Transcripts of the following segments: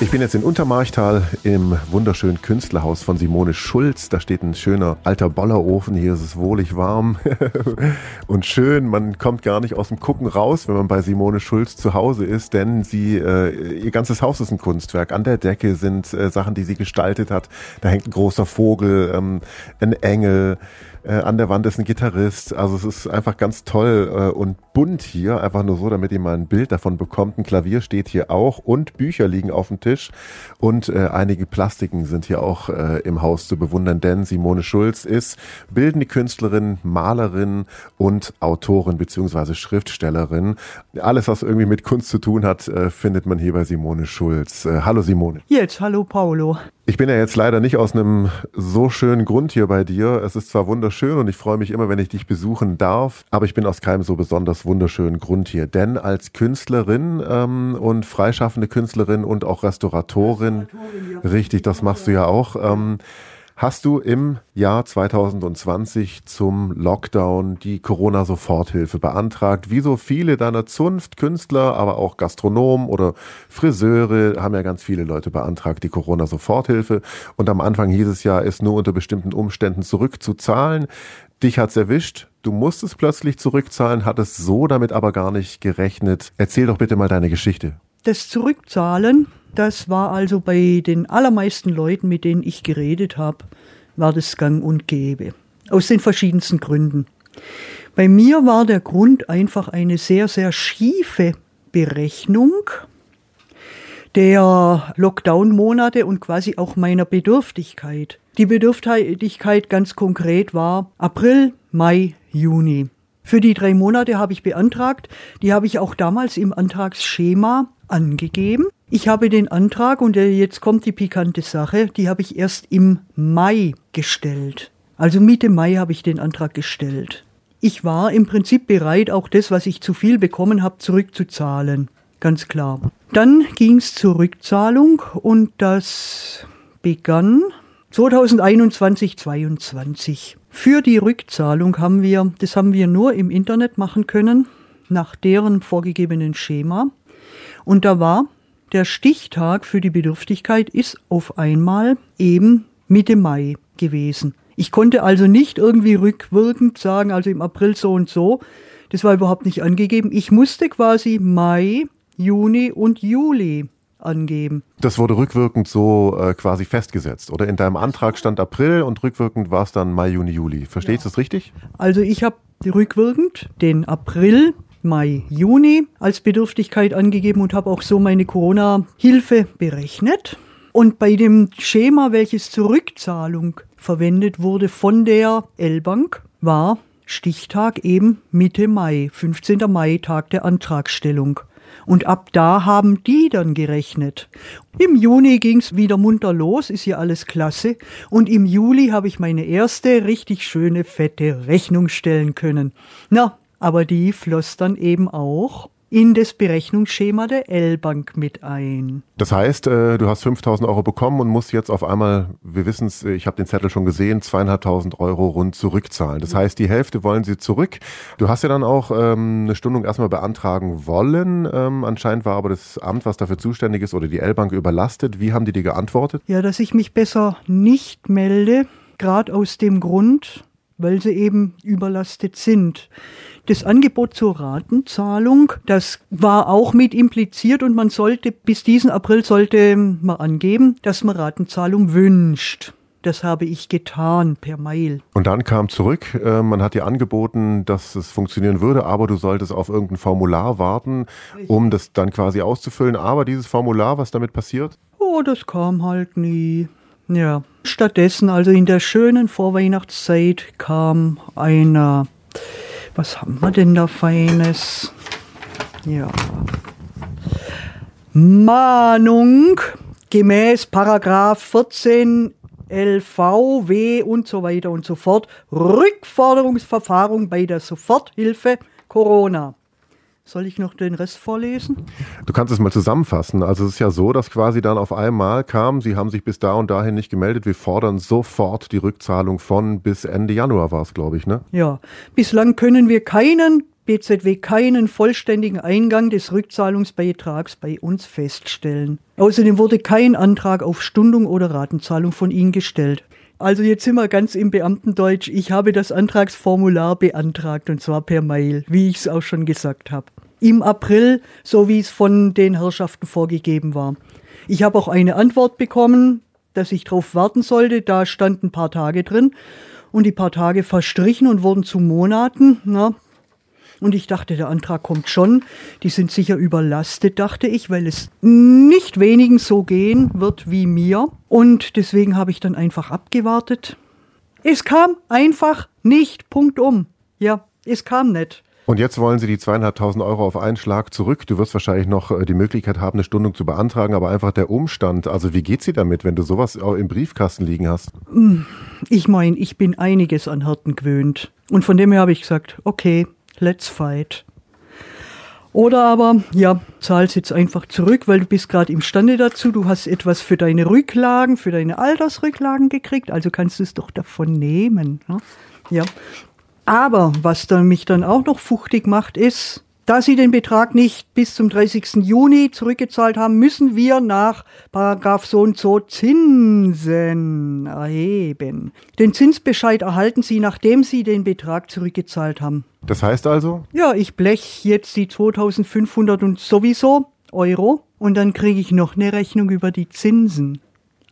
Ich bin jetzt in Untermarchtal im wunderschönen Künstlerhaus von Simone Schulz. Da steht ein schöner alter Bollerofen. Hier ist es wohlig warm und schön. Man kommt gar nicht aus dem Gucken raus, wenn man bei Simone Schulz zu Hause ist, denn sie, äh, ihr ganzes Haus ist ein Kunstwerk. An der Decke sind äh, Sachen, die sie gestaltet hat. Da hängt ein großer Vogel, ähm, ein Engel. Äh, an der Wand ist ein Gitarrist. Also es ist einfach ganz toll äh, und bunt hier. Einfach nur so, damit ihr mal ein Bild davon bekommt. Ein Klavier steht hier auch und Bücher liegen auf dem Tisch. Und äh, einige Plastiken sind hier auch äh, im Haus zu bewundern, denn Simone Schulz ist bildende Künstlerin, Malerin und Autorin beziehungsweise Schriftstellerin. Alles, was irgendwie mit Kunst zu tun hat, äh, findet man hier bei Simone Schulz. Äh, hallo Simone. Jetzt, hallo Paolo. Ich bin ja jetzt leider nicht aus einem so schönen Grund hier bei dir. Es ist zwar wunderschön und ich freue mich immer, wenn ich dich besuchen darf, aber ich bin aus keinem so besonders wunderschönen Grund hier. Denn als Künstlerin ähm, und freischaffende Künstlerin und auch Restauratorin, Restauratorin ja. richtig, das machst du ja auch. Ähm, hast du im Jahr 2020 zum Lockdown die Corona-Soforthilfe beantragt. Wie so viele deiner Zunft, Künstler, aber auch Gastronomen oder Friseure haben ja ganz viele Leute beantragt, die Corona-Soforthilfe. Und am Anfang hieß es ja, es nur unter bestimmten Umständen zurückzuzahlen. Dich hat's erwischt. Du musstest plötzlich zurückzahlen, hattest so damit aber gar nicht gerechnet. Erzähl doch bitte mal deine Geschichte. Das Zurückzahlen das war also bei den allermeisten Leuten, mit denen ich geredet habe, war das gang und gäbe. Aus den verschiedensten Gründen. Bei mir war der Grund einfach eine sehr, sehr schiefe Berechnung der Lockdown-Monate und quasi auch meiner Bedürftigkeit. Die Bedürftigkeit ganz konkret war April, Mai, Juni. Für die drei Monate habe ich beantragt. Die habe ich auch damals im Antragsschema angegeben. Ich habe den Antrag und äh, jetzt kommt die pikante Sache, die habe ich erst im Mai gestellt. Also Mitte Mai habe ich den Antrag gestellt. Ich war im Prinzip bereit, auch das, was ich zu viel bekommen habe, zurückzuzahlen. Ganz klar. Dann ging es zur Rückzahlung und das begann 2021, 2022. Für die Rückzahlung haben wir, das haben wir nur im Internet machen können, nach deren vorgegebenen Schema. Und da war der Stichtag für die Bedürftigkeit ist auf einmal eben Mitte Mai gewesen. Ich konnte also nicht irgendwie rückwirkend sagen, also im April so und so. Das war überhaupt nicht angegeben. Ich musste quasi Mai, Juni und Juli angeben. Das wurde rückwirkend so äh, quasi festgesetzt, oder? In deinem Antrag stand April und rückwirkend war es dann Mai, Juni, Juli. Verstehst du ja. das richtig? Also ich habe rückwirkend den April Mai, Juni als Bedürftigkeit angegeben und habe auch so meine Corona-Hilfe berechnet. Und bei dem Schema, welches zur Rückzahlung verwendet wurde von der L-Bank, war Stichtag eben Mitte Mai, 15. Mai, Tag der Antragstellung. Und ab da haben die dann gerechnet. Im Juni ging's wieder munter los, ist ja alles klasse. Und im Juli habe ich meine erste richtig schöne fette Rechnung stellen können. Na, aber die floss dann eben auch in das Berechnungsschema der L-Bank mit ein. Das heißt, äh, du hast 5000 Euro bekommen und musst jetzt auf einmal, wir wissen es, ich habe den Zettel schon gesehen, zweieinhalbtausend Euro rund zurückzahlen. Das heißt, die Hälfte wollen sie zurück. Du hast ja dann auch ähm, eine Stundung erstmal beantragen wollen. Ähm, anscheinend war aber das Amt, was dafür zuständig ist, oder die L-Bank überlastet. Wie haben die dir geantwortet? Ja, dass ich mich besser nicht melde, gerade aus dem Grund, weil sie eben überlastet sind. Das Angebot zur Ratenzahlung, das war auch mit impliziert und man sollte bis diesen April sollte man angeben, dass man Ratenzahlung wünscht. Das habe ich getan per Mail. Und dann kam zurück, äh, man hat dir angeboten, dass es funktionieren würde, aber du solltest auf irgendein Formular warten, um das dann quasi auszufüllen. Aber dieses Formular, was damit passiert? Oh, das kam halt nie. Ja. Stattdessen, also in der schönen Vorweihnachtszeit, kam einer was haben wir denn da Feines? Ja. Mahnung gemäß Paragraph 14 LVW und so weiter und so fort. Rückforderungsverfahren bei der Soforthilfe Corona. Soll ich noch den Rest vorlesen? Du kannst es mal zusammenfassen. Also es ist ja so, dass quasi dann auf einmal kam, Sie haben sich bis da und dahin nicht gemeldet. Wir fordern sofort die Rückzahlung von bis Ende Januar war es, glaube ich, ne? Ja. Bislang können wir keinen BZW keinen vollständigen Eingang des Rückzahlungsbeitrags bei uns feststellen. Außerdem wurde kein Antrag auf Stundung oder Ratenzahlung von Ihnen gestellt. Also jetzt sind wir ganz im Beamtendeutsch. Ich habe das Antragsformular beantragt und zwar per Mail, wie ich es auch schon gesagt habe. Im April, so wie es von den Herrschaften vorgegeben war. Ich habe auch eine Antwort bekommen, dass ich darauf warten sollte. Da stand ein paar Tage drin und die paar Tage verstrichen und wurden zu Monaten. Na, und ich dachte, der Antrag kommt schon. Die sind sicher überlastet, dachte ich, weil es nicht wenigen so gehen wird wie mir. Und deswegen habe ich dann einfach abgewartet. Es kam einfach nicht. Punkt um. Ja, es kam nicht. Und jetzt wollen Sie die zweieinhalbtausend Euro auf einen Schlag zurück. Du wirst wahrscheinlich noch äh, die Möglichkeit haben, eine Stundung zu beantragen, aber einfach der Umstand. Also wie geht sie damit, wenn du sowas auch im Briefkasten liegen hast? Hm, ich meine, ich bin einiges an Härten gewöhnt. Und von dem her habe ich gesagt, okay, let's fight. Oder aber, ja, zahl's jetzt einfach zurück, weil du bist gerade imstande dazu, du hast etwas für deine Rücklagen, für deine Altersrücklagen gekriegt, also kannst du es doch davon nehmen. Ne? Ja. Aber was dann mich dann auch noch fuchtig macht, ist, da Sie den Betrag nicht bis zum 30. Juni zurückgezahlt haben, müssen wir nach Paragraph so und so Zinsen erheben. Den Zinsbescheid erhalten Sie, nachdem Sie den Betrag zurückgezahlt haben. Das heißt also? Ja, ich blech jetzt die 2500 und sowieso Euro und dann kriege ich noch eine Rechnung über die Zinsen.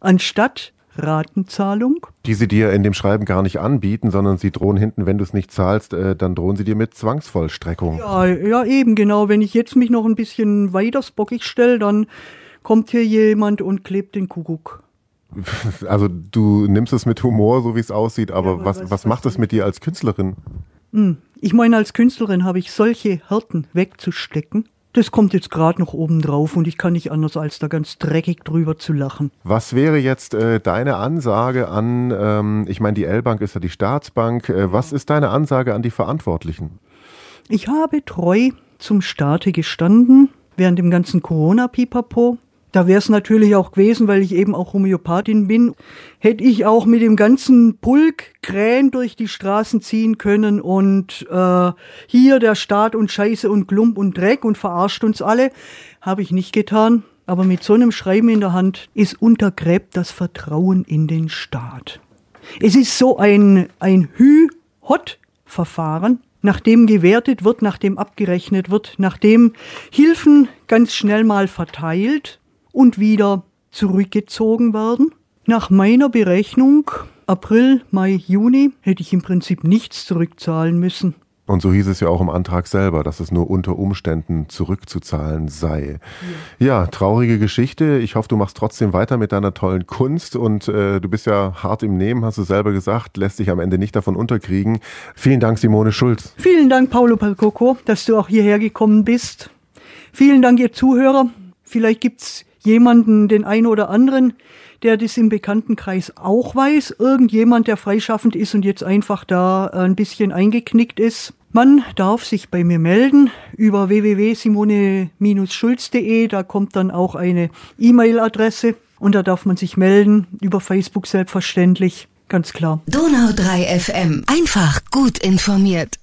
Anstatt Ratenzahlung. Die sie dir in dem Schreiben gar nicht anbieten, sondern sie drohen hinten, wenn du es nicht zahlst, äh, dann drohen sie dir mit Zwangsvollstreckung. Ja, ja, eben, genau. Wenn ich jetzt mich noch ein bisschen weiter spockig stelle, dann kommt hier jemand und klebt den Kuckuck. Also du nimmst es mit Humor, so wie es aussieht, aber, ja, aber was, was, was macht es mit dir als Künstlerin? Hm, ich meine, als Künstlerin habe ich solche Härten wegzustecken das kommt jetzt gerade noch oben drauf und ich kann nicht anders, als da ganz dreckig drüber zu lachen. Was wäre jetzt äh, deine Ansage an, ähm, ich meine, die L-Bank ist ja die Staatsbank, äh, was ist deine Ansage an die Verantwortlichen? Ich habe treu zum Staate gestanden während dem ganzen Corona-Pipapo. Da wäre es natürlich auch gewesen, weil ich eben auch Homöopathin bin, hätte ich auch mit dem ganzen Pulk Krähen durch die Straßen ziehen können und äh, hier der Staat und Scheiße und Klump und Dreck und verarscht uns alle. Habe ich nicht getan. Aber mit so einem Schreiben in der Hand ist untergräbt das Vertrauen in den Staat. Es ist so ein, ein Hü-Hot-Verfahren, nachdem gewertet wird, nachdem abgerechnet wird, nachdem Hilfen ganz schnell mal verteilt und wieder zurückgezogen werden. Nach meiner Berechnung April, Mai, Juni hätte ich im Prinzip nichts zurückzahlen müssen. Und so hieß es ja auch im Antrag selber, dass es nur unter Umständen zurückzuzahlen sei. Ja, ja traurige Geschichte. Ich hoffe, du machst trotzdem weiter mit deiner tollen Kunst und äh, du bist ja hart im Nehmen, hast du selber gesagt, lässt sich am Ende nicht davon unterkriegen. Vielen Dank, Simone Schulz. Vielen Dank, Paolo Palcoco, dass du auch hierher gekommen bist. Vielen Dank, ihr Zuhörer. Vielleicht gibt's jemanden, den einen oder anderen, der das im Bekanntenkreis auch weiß. Irgendjemand, der freischaffend ist und jetzt einfach da ein bisschen eingeknickt ist. Man darf sich bei mir melden über www.simone-schulz.de. Da kommt dann auch eine E-Mail-Adresse und da darf man sich melden. Über Facebook selbstverständlich. Ganz klar. Donau 3 FM. Einfach gut informiert.